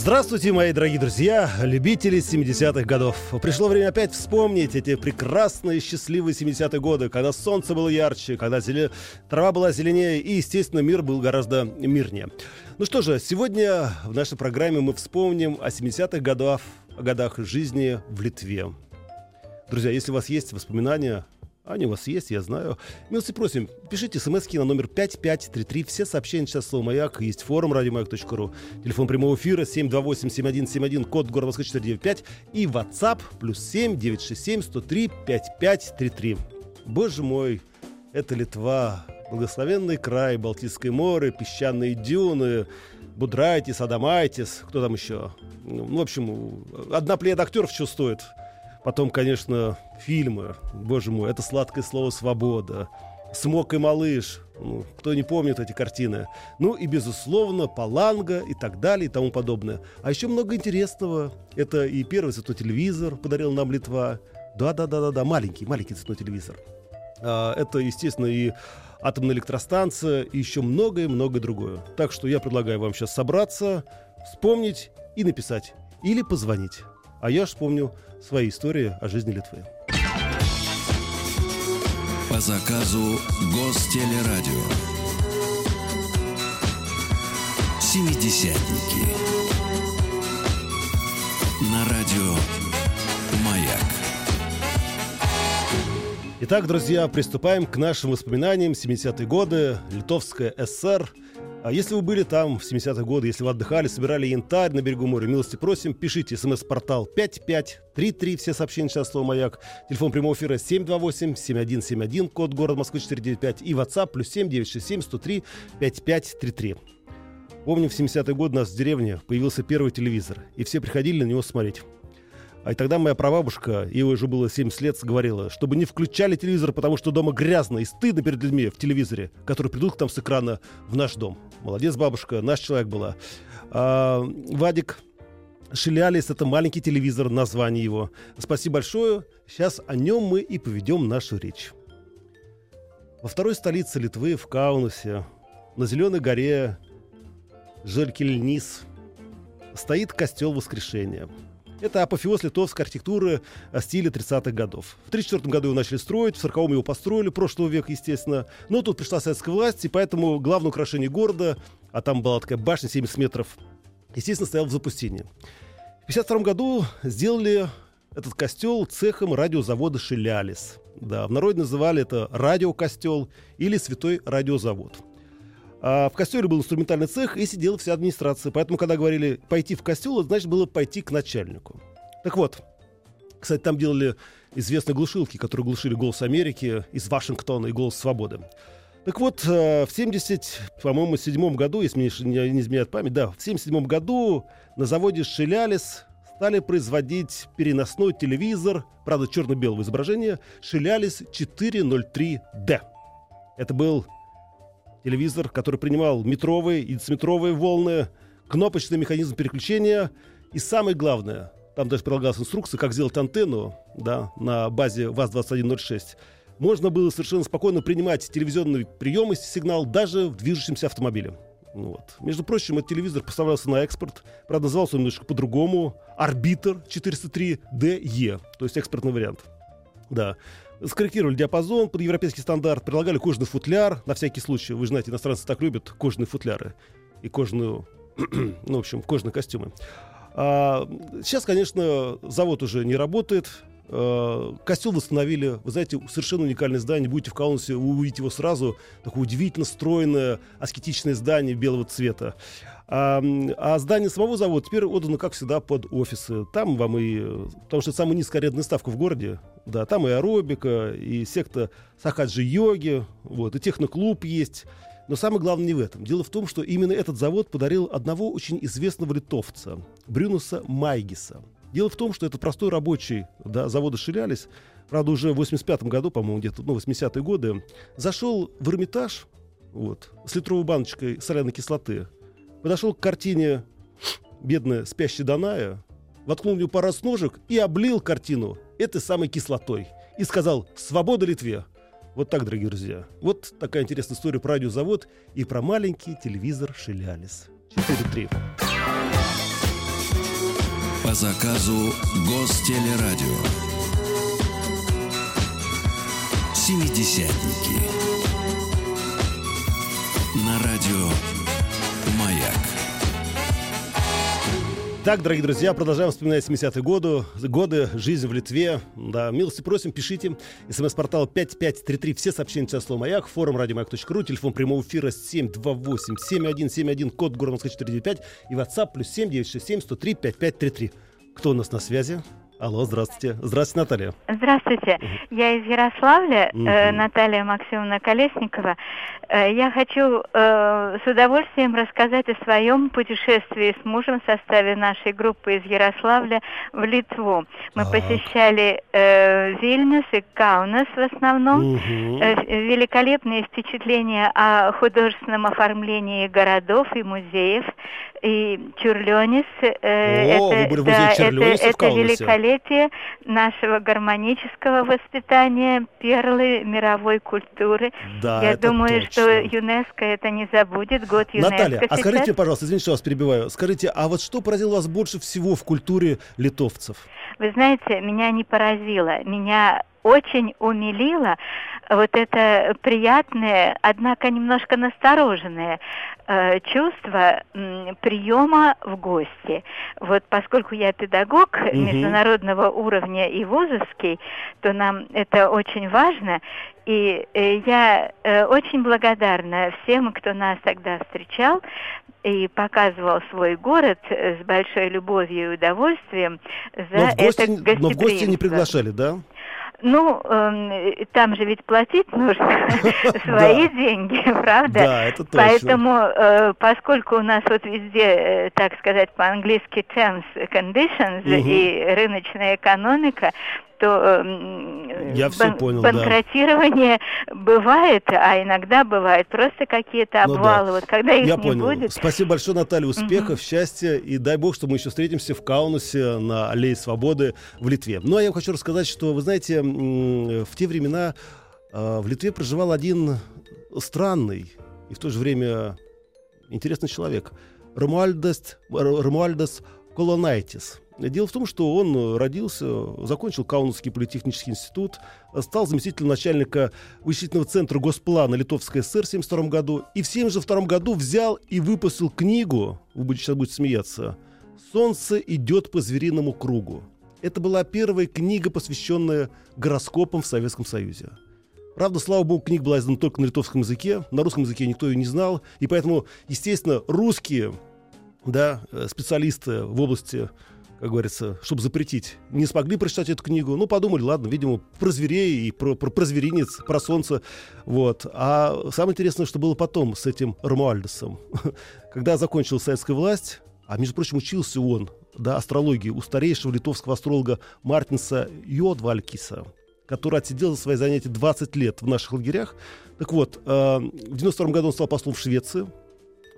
Здравствуйте, мои дорогие друзья, любители 70-х годов. Пришло время опять вспомнить эти прекрасные, счастливые 70-е годы, когда солнце было ярче, когда зеле... трава была зеленее и, естественно, мир был гораздо мирнее. Ну что же, сегодня в нашей программе мы вспомним о 70-х годах, годах жизни в Литве. Друзья, если у вас есть воспоминания они у вас есть, я знаю. Милости просим, пишите смс на номер 5533. Все сообщения сейчас слово «Маяк». Есть форум радиомаяк.ру. Телефон прямого эфира 728-7171, код города Москвы 495. И WhatsApp плюс 7 967 103 5533. Боже мой, это Литва. Благословенный край, Балтийское море, песчаные дюны, Будрайтис, Адамайтис, кто там еще? Ну, в общем, одна плеяда актеров стоит – Потом, конечно, фильмы. Боже мой, это сладкое слово «свобода». «Смок и малыш». Ну, кто не помнит эти картины. Ну и, безусловно, «Паланга» и так далее и тому подобное. А еще много интересного. Это и первый цветной телевизор подарил нам Литва. Да-да-да-да-да, маленький, маленький цветной телевизор. А, это, естественно, и атомная электростанция, и еще многое-многое другое. Так что я предлагаю вам сейчас собраться, вспомнить и написать. Или позвонить. А я вспомню свои истории о жизни Литвы. По заказу Гостелерадио. Семидесятники. На радио Маяк. Итак, друзья, приступаем к нашим воспоминаниям 70-е годы, Литовская ССР – если вы были там в 70-е годы, если вы отдыхали, собирали янтарь на берегу моря, милости просим, пишите смс-портал 5533, все сообщения сейчас слово «Маяк». Телефон прямого эфира 728-7171, код город Москвы 495 и WhatsApp плюс 7967 103 5533. Помню, в 70-е годы у нас в деревне появился первый телевизор, и все приходили на него смотреть. А и тогда моя прабабушка, ей уже было 70 лет, говорила, чтобы не включали телевизор, потому что дома грязно и стыдно перед людьми в телевизоре, которые придут к нам с экрана в наш дом. Молодец, бабушка, наш человек была. А, Вадик Шилялис — это маленький телевизор, название его. Спасибо большое. Сейчас о нем мы и поведем нашу речь. Во второй столице Литвы, в Каунасе, на Зеленой горе Желькельнис, стоит костел Воскрешения — это апофеоз литовской архитектуры стиля 30-х годов. В 1934 году его начали строить, в 40-м его построили, прошлого века, естественно. Но тут пришла советская власть, и поэтому главное украшение города, а там была такая башня 70 метров, естественно, стоял в запустении. В 1952 году сделали этот костел цехом радиозавода «Шилялис». Да, в народе называли это радиокостел или святой радиозавод. А в костеле был инструментальный цех, и сидела вся администрация. Поэтому, когда говорили пойти в костел, значит было пойти к начальнику. Так вот, кстати, там делали известные глушилки, которые глушили «Голос Америки» из Вашингтона и «Голос Свободы». Так вот, э, в 70, по-моему, седьмом году, если мне не изменяет память, да, в 77 году на заводе «Шилялис» стали производить переносной телевизор, правда, черно-белого изображения, «Шилялис 403D». Это был телевизор, который принимал метровые и дециметровые волны, кнопочный механизм переключения и самое главное, там даже прилагалась инструкция, как сделать антенну да, на базе ВАЗ-2106. Можно было совершенно спокойно принимать телевизионный прием и сигнал даже в движущемся автомобиле. Вот. Между прочим, этот телевизор поставлялся на экспорт. Правда, назывался он немножко по-другому. Арбитр 403DE, то есть экспортный вариант. Да скорректировали диапазон под европейский стандарт, предлагали кожаный футляр на всякий случай. Вы знаете, иностранцы так любят кожаные футляры и кожаную, ну, в общем, кожаные костюмы. А, сейчас, конечно, завод уже не работает. А, костел восстановили. Вы знаете, совершенно уникальное здание. Будете в Каунасе, вы увидите его сразу. Такое удивительно стройное, аскетичное здание белого цвета. А, а здание самого завода теперь отдано, как всегда, под офисы. Там вам и... Потому что это самая низкая арендная ставка в городе. Да, там и аэробика, и секта сахаджи-йоги, вот, и техноклуб есть. Но самое главное не в этом. Дело в том, что именно этот завод подарил одного очень известного литовца, Брюнуса Майгиса. Дело в том, что этот простой рабочий да, завода «Шилялись», правда, уже в 85-м году, по-моему, где-то, ну, 80-е годы, зашел в Эрмитаж вот, с литровой баночкой соляной кислоты, подошел к картине «Бедная спящая Даная», воткнул в нее пару ножек и облил картину этой самой кислотой. И сказал «Свобода Литве!» Вот так, дорогие друзья. Вот такая интересная история про радиозавод и про маленький телевизор «Шилялис». 4-3. По заказу Гостелерадио. Семидесятники. На радио Так, дорогие друзья, продолжаем вспоминать 70-е годы, годы, жизнь в Литве. Да, милости просим, пишите. СМС-портал 5533, все сообщения на слово «Маяк», форум радиомаяк.ру, телефон прямого эфира 728-7171, код Москвы 495 и WhatsApp плюс 7967 103 5533. Кто у нас на связи? Алло, здравствуйте. Здравствуйте, Наталья. Здравствуйте. Я из Ярославля, э, Наталья Максимовна Колесникова. Э, я хочу э, с удовольствием рассказать о своем путешествии с мужем в составе нашей группы из Ярославля в Литву. Мы Так. посещали э, Вильнюс и Каунас в основном. Э, великолепные впечатления о художественном оформлении городов и музеев. И Чурлёнис. э, О, вы были да, Чурлёниса в это, это великолепие нашего гармонического воспитания, перлы мировой культуры. Да, Я это думаю, точно. что ЮНЕСКО это не забудет. Год ЮНЕСКО Наталья, а сейчас. скажите, пожалуйста, извините, что вас перебиваю. Скажите, а вот что поразило вас больше всего в культуре литовцев? Вы знаете, меня не поразило, меня очень умилило вот это приятное, однако немножко настороженное э, чувство м, приема в гости. Вот поскольку я педагог Мгм. международного уровня и вузовский, то нам это очень важно. И э, я э, очень благодарна всем, кто нас тогда встречал и показывал свой город э, с большой любовью и удовольствием за Но в гости, это но в гости не гостеприимство. приглашали, да? Ну, эм, там же ведь платить нужно свои деньги, правда? Да, это точно. Поэтому, э, поскольку у нас вот везде, э, так сказать, по-английски terms, conditions и рыночная экономика, то Я всё понял, да. банкротирование бывает, а иногда бывает просто какие-то Ну да. обвалы. Вот когда их Я не понял. будет, Спасибо большое, Наталья. Успехов, счастья. И дай бог, что мы еще встретимся в Каунасе на Аллее Свободы в Литве. Ну, а я вам хочу рассказать, что, вы знаете, в те времена э, в Литве проживал один странный и в то же время интересный человек. Ромуальдес, Р- Ромуальдес Колонайтис. Дело в том, что он родился, закончил Каунасский политехнический институт, стал заместителем начальника вычислительного центра Госплана Литовской ССР в 1972 году и в 1972 году взял и выпустил книгу, вы будете, сейчас будете смеяться, «Солнце идет по звериному кругу». Это была первая книга, посвященная гороскопам в Советском Союзе. Правда, слава богу, книга была издана только на литовском языке, на русском языке никто ее не знал, и поэтому, естественно, русские да, э, специалисты в области, как говорится, чтобы запретить, не смогли прочитать эту книгу. Ну, подумали, ладно, видимо, про зверей и про, про, про зверинец, про солнце. Вот. А самое интересное, что было потом с этим Ромуальдесом. Когда закончилась советская власть, а, между прочим, учился он, да, астрологии у старейшего литовского астролога Мартинса Йодвалькиса, который отсидел за свои занятия 20 лет в наших лагерях. Так вот, э, в 92 году он стал послом в Швеции,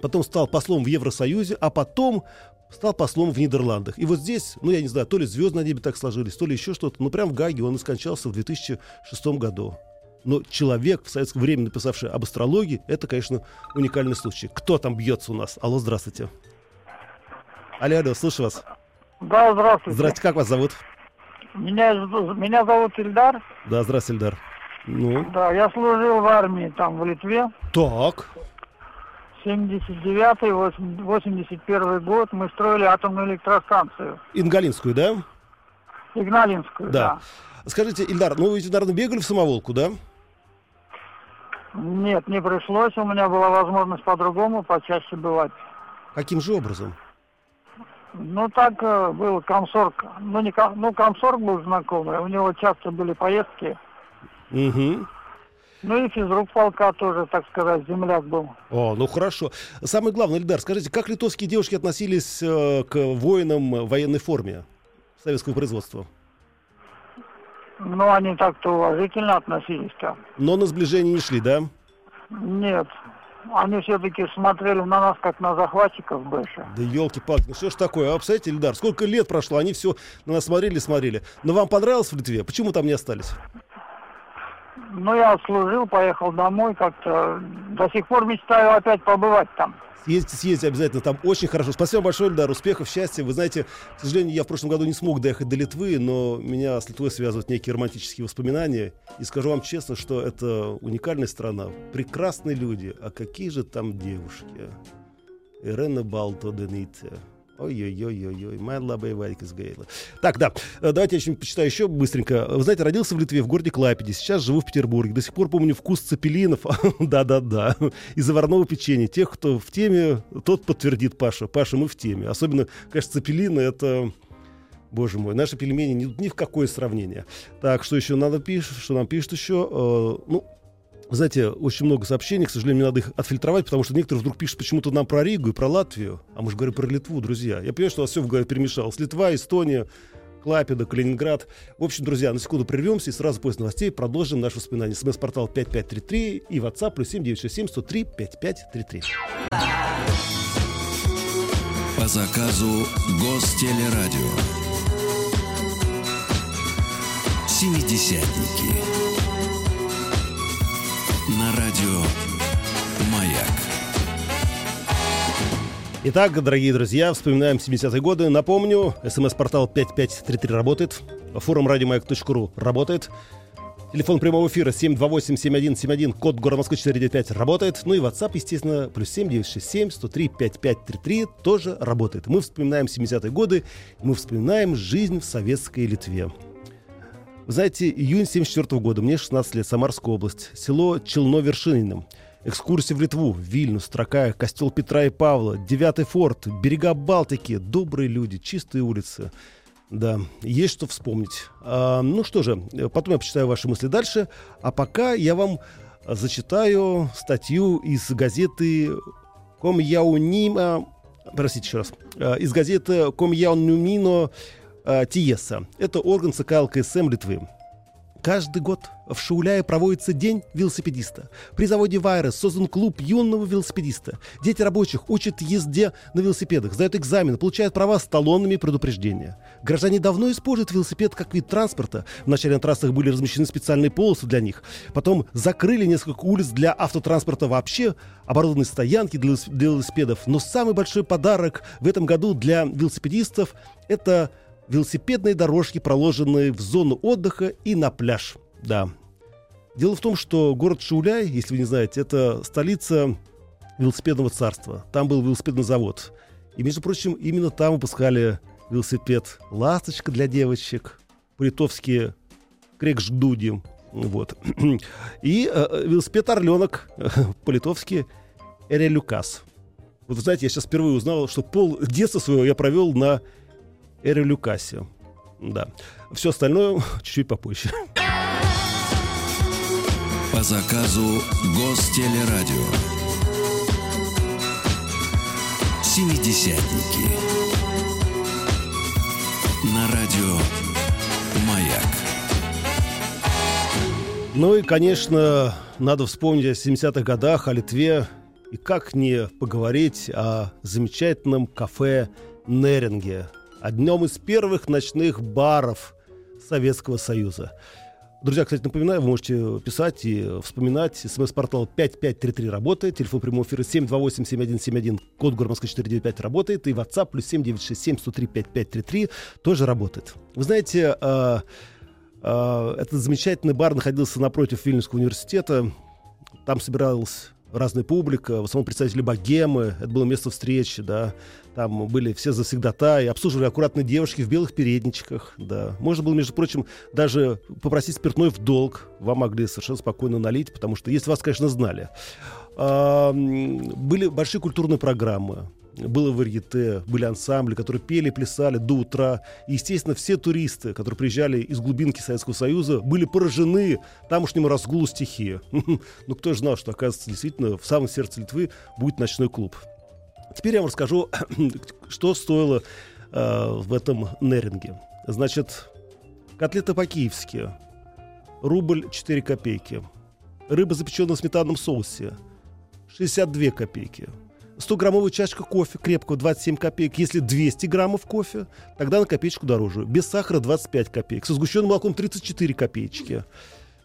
потом стал послом в Евросоюзе, а потом стал послом в Нидерландах. И вот здесь, ну, я не знаю, то ли звезды на небе так сложились, то ли еще что-то, но прям в Гаге он и скончался в 2006 году. Но человек в советское время, написавший об астрологии, это, конечно, уникальный случай. Кто там бьется у нас? Алло, здравствуйте. Алло, алло, слышу вас. Да, здравствуйте. Здравствуйте, как вас зовут? Меня, меня зовут Ильдар. Да, здравствуйте, Эльдар. Ну, Да, я служил в армии там в Литве. так. 79-81 год мы строили атомную электростанцию. Ингалинскую, да? Игналинскую, Да. Скажите, Ильдар, ну вы, ведь, наверное, бегали в самоволку, да? Нет, не пришлось. У меня была возможность по-другому, почаще бывать. Каким же образом? Ну, так э, был комсорг. Ну, не ну, комсорг был знакомый. У него часто были поездки. Угу. Ну, и физрук полка тоже, так сказать, земляк был. О, ну хорошо. Самое главное, Ильдар, скажите, как литовские девушки относились э, к воинам в военной форме советского производства? Ну, они так-то уважительно относились-то. Но на сближение не шли, да? Нет. Они все-таки смотрели на нас, как на захватчиков больше. Да елки-палки, ну что ж такое? А представляете, Ильдар, сколько лет прошло, они все на нас смотрели, смотрели. Но вам понравилось в Литве? Почему там не остались? Ну, я отслужил, поехал домой как-то. До сих пор мечтаю опять побывать там. Съездите, съездите обязательно, там очень хорошо. Спасибо большое, Ильдар, успехов, счастья. Вы знаете, к сожалению, я в прошлом году не смог доехать до Литвы, но меня с Литвой связывают некие романтические воспоминания. И скажу вам честно, что это уникальная страна, прекрасные люди. А какие же там девушки? Ирена Балто Дените. Ой-ой-ой-ой-ой, моя лабая Варик из Гейла. Так, да, э, давайте я еще почитаю еще быстренько. Вы знаете, родился в Литве, в городе Клайпеде, сейчас живу в Петербурге. До сих пор помню вкус цепелинов, да-да-да, и заварного печенья. Тех, кто в теме, тот подтвердит Паша. Паша, мы в теме. Особенно, конечно, цепелины — это... Боже мой, наши пельмени ни, ни в какое сравнение. Так, что еще надо пишет, что нам пишут еще? Э, ну, знаете, очень много сообщений, к сожалению, мне надо их отфильтровать, потому что некоторые вдруг пишут почему-то нам про Ригу и про Латвию, а мы же говорим про Литву, друзья. Я понимаю, что у вас все в голове перемешалось. Литва, Эстония, Клайпеда, Калининград. В общем, друзья, на секунду прервемся и сразу после новостей продолжим наше воспоминание. СМС-портал 5533 и WhatsApp плюс 7967 103 5533. По заказу Гостелерадио. Семидесятники. Итак, дорогие друзья, вспоминаем 70-е годы. Напомню, смс-портал 5533 работает. Форум радиомаяк.ру работает. Телефон прямого эфира 728-7171, код города Москвы 495 работает. Ну и WhatsApp, естественно, плюс 7967 103 5533 тоже работает. Мы вспоминаем 70-е годы, мы вспоминаем жизнь в советской Литве. Вы знаете, июнь 74 года, мне 16 лет, Самарская область, село Челно-Вершинино. Экскурсия в Литву, Вильнюс, Тракая, костел Петра и Павла, Девятый форт, берега Балтики, добрые люди, чистые улицы. Да, есть что вспомнить. А, ну что же, потом я почитаю ваши мысли дальше. А пока я вам зачитаю статью из газеты Комьяунима, простите еще раз, а, из газеты Комьяунумино Тиеса. Это орган ЦК ЛКСМ Литвы. Каждый год в Шауляе проводится День велосипедиста. При заводе «Вайрес» создан клуб юного велосипедиста. Дети рабочих учат езде на велосипедах, сдают экзамены, получают права с талонами предупреждения. Горожане давно используют велосипед как вид транспорта. Вначале на трассах были размещены специальные полосы для них. Потом закрыли несколько улиц для автотранспорта вообще, оборудованные стоянки для велосипедов. Но самый большой подарок в этом году для велосипедистов – это велосипедные дорожки, проложенные в зону отдыха и на пляж. Да. Дело в том, что город Шауляй, если вы не знаете, это столица велосипедного царства. Там был велосипедный завод. И, между прочим, именно там выпускали велосипед «Ласточка» для девочек, по-литовски «Крекждуди». Вот. И э, велосипед «Орленок», по-литовски «Эрелюкас». Вот, знаете, я сейчас впервые узнал, что пол детства своего я провел на Эре Люкасио. Да. Все остальное чуть-чуть попозже. По заказу Гостелерадио. Семидесятники. На радио «Маяк». Ну и, конечно, надо вспомнить о 70-х годах, о Литве. И как не поговорить о замечательном кафе Неринге, одном из первых ночных баров Советского Союза. Друзья, кстати, напоминаю, вы можете писать и вспоминать. СМС-портал 5533 работает. Телефон прямого эфира 728-7171. Код город Москвы 495 работает. И WhatsApp плюс 7967 103 5533 тоже работает. Вы знаете, э, э, этот замечательный бар находился напротив Вильнюсского университета. Там собиралась разная публика, в основном представители богемы, это было место встречи, да, там были все завсегдата и обслуживали аккуратные девушки в белых передничках, да. Можно было, между прочим, даже попросить спиртной в долг, вам могли совершенно спокойно налить, потому что, если вас, конечно, знали. Были большие культурные программы, было варьете, были ансамбли, которые пели, плясали до утра. И, естественно, все туристы, которые приезжали из глубинки Советского Союза, были поражены тамошнему разгулу стихии. Ну, кто же знал, что, оказывается, действительно в самом сердце Литвы будет ночной клуб. Теперь я вам расскажу, что стоило э, в этом Неринге. Значит, котлеты по-киевски. Рубль 4 копейки. Рыба, запеченная в сметанном соусе. 62 копейки. 100-граммовая чашка кофе крепкого 27 копеек. Если 200 граммов кофе, тогда на копеечку дороже. Без сахара 25 копеек. Со сгущенным молоком 34 копеечки.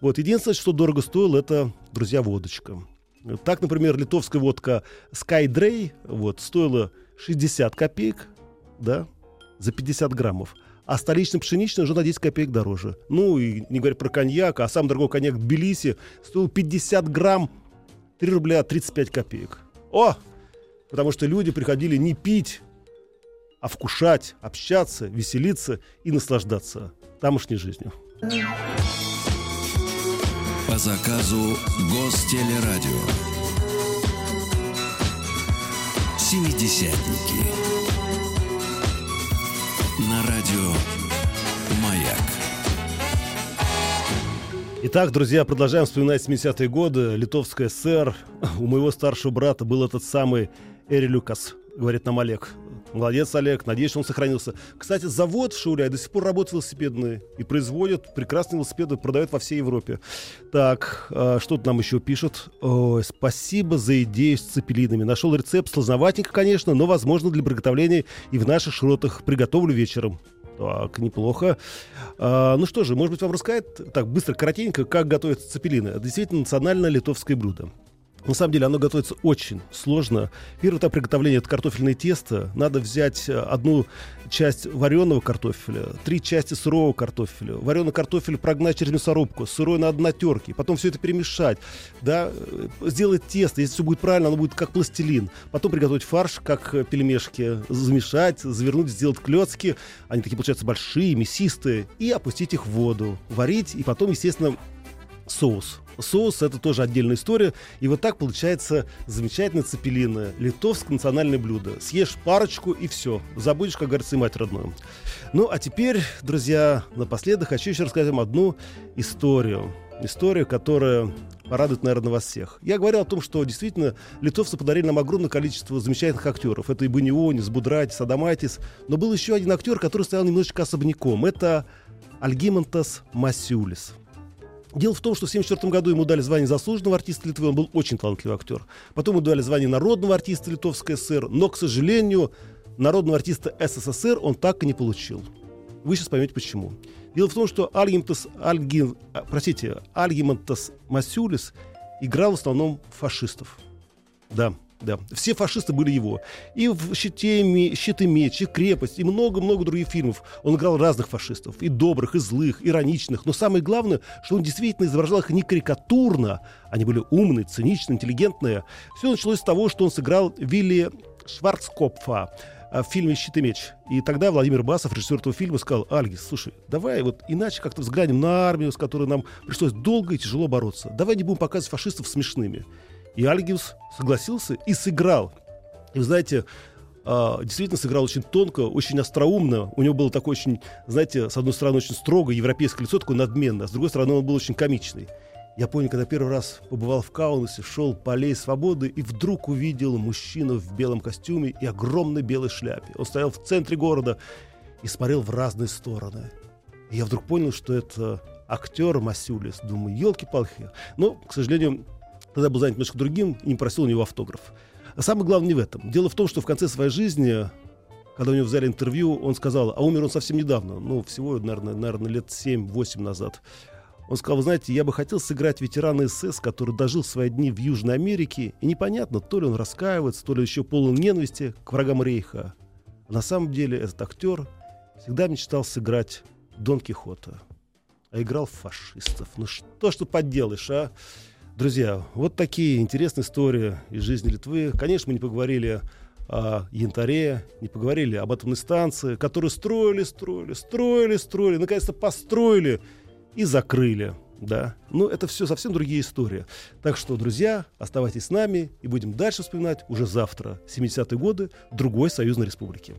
Вот. Единственное, что дорого стоило, это, друзья, водочка. Так, например, литовская водка Skydray вот, стоила 60 копеек, да, за 50 граммов. А столичная пшеничная уже на 10 копеек дороже. Ну, и не говоря про коньяк, а сам дорогой коньяк Тбилиси стоил 50 грамм 3 рубля 35 копеек. О! Потому что люди приходили не пить, а вкушать, общаться, веселиться и наслаждаться тамошней жизнью. По заказу Гостелерадио. Семидесятники. На радио «Маяк». Итак, друзья, продолжаем вспоминать 70-е годы. Литовская ССР. У моего старшего брата был этот самый Эри Люкас, говорит нам Олег. Молодец, Олег. Надеюсь, что он сохранился. Кстати, завод в Шауляе до сих пор работает велосипедный и производит прекрасные велосипеды, продает во всей Европе. Так, э, что тут нам еще пишут? Ой, спасибо за идею с цепелинами. Нашел рецепт, сложноватенько, конечно, но, возможно, для приготовления и в наших широтах приготовлю вечером. Так, неплохо. А, ну что же, может быть, вам рассказать так быстро, коротенько, как готовятся цепелины. Это действительно национальное литовское блюдо. На самом деле оно готовится очень сложно. Первый этап приготовления это картофельное тесто. Надо взять э, одну часть вареного картофеля, три части сырого картофеля. Вареный картофель прогнать через мясорубку, сырой надо на терке. Потом все это перемешать. Да, э, сделать тесто. Если все будет правильно, оно будет как пластилин. Потом приготовить фарш, как э, пельмешки. Замешать, завернуть, сделать клетки. Они такие получаются большие, мясистые. И опустить их в воду. Варить. И потом, естественно, соус. Соус это тоже отдельная история. И вот так получается замечательное цепелиное литовское национальное блюдо. Съешь парочку и все. Забудешь, как говорится, и мать родную. Ну, а теперь, друзья, напоследок хочу еще рассказать вам одну историю. Историю, которая порадует, наверное, вас всех. Я говорил о том, что действительно литовцы подарили нам огромное количество замечательных актеров. Это и Банионис, Будрайтис, Адамайтис. Но был еще один актер, который стоял немножечко особняком. Это Альгимантас Масюлис. Дело в том, что в 1974 году ему дали звание заслуженного артиста Литвы, он был очень талантливый актер. Потом ему дали звание народного артиста Литовской ССР, но, к сожалению, народного артиста СССР он так и не получил. Вы сейчас поймете почему. Дело в том, что Альгимантас, Альгин, а, простите, Альгимантас Масюлис играл в основном фашистов. Да, да, все фашисты были его. И в «Щите, «Щит и меч», и «Крепость», и много-много других фильмов. Он играл разных фашистов. И добрых, и злых, ироничных. Но самое главное, что он действительно изображал их не карикатурно. Они были умные, циничные, интеллигентные. Все началось с того, что он сыграл Вилли Шварцкопфа в фильме «Щит и меч». И тогда Владимир Басов, режиссер этого фильма, сказал, Альгис, слушай, давай вот иначе как-то взглянем на армию, с которой нам пришлось долго и тяжело бороться. Давай не будем показывать фашистов смешными. И Альгиус согласился и сыграл. И вы знаете, Uh, действительно сыграл очень тонко, очень остроумно. У него было такое очень, знаете, с одной стороны очень строгое европейское лицо, такое надменное, а с другой стороны он был очень комичный. Я помню, когда первый раз побывал в Каунасе, шел по аллее свободы и вдруг увидел мужчину в белом костюме и огромной белой шляпе. Он стоял в центре города и смотрел в разные стороны. И я вдруг понял, что это актер Масюлис. Думаю, елки-палки. Но, к сожалению, тогда был занят немножко другим и не просил у него автограф. А самое главное не в этом. Дело в том, что в конце своей жизни, когда у него взяли интервью, он сказал, а умер он совсем недавно, ну, всего, наверное, наверное лет 7-8 назад. Он сказал, вы знаете, я бы хотел сыграть ветерана СС, который дожил свои дни в Южной Америке, и непонятно, то ли он раскаивается, то ли еще полон ненависти к врагам Рейха. На самом деле этот актер всегда мечтал сыграть Дон Кихота, а играл фашистов. Ну что ж ты поделаешь, а? Друзья, вот такие интересные истории из жизни Литвы. Конечно, мы не поговорили о янтаре, не поговорили об атомной станции, которую строили, строили, строили, строили, наконец-то построили и закрыли. Да, но это все совсем другие истории. Так что, друзья, оставайтесь с нами и будем дальше вспоминать уже завтра, 70-е годы, другой союзной республики.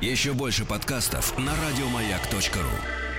Еще больше подкастов на радиомаяк.ру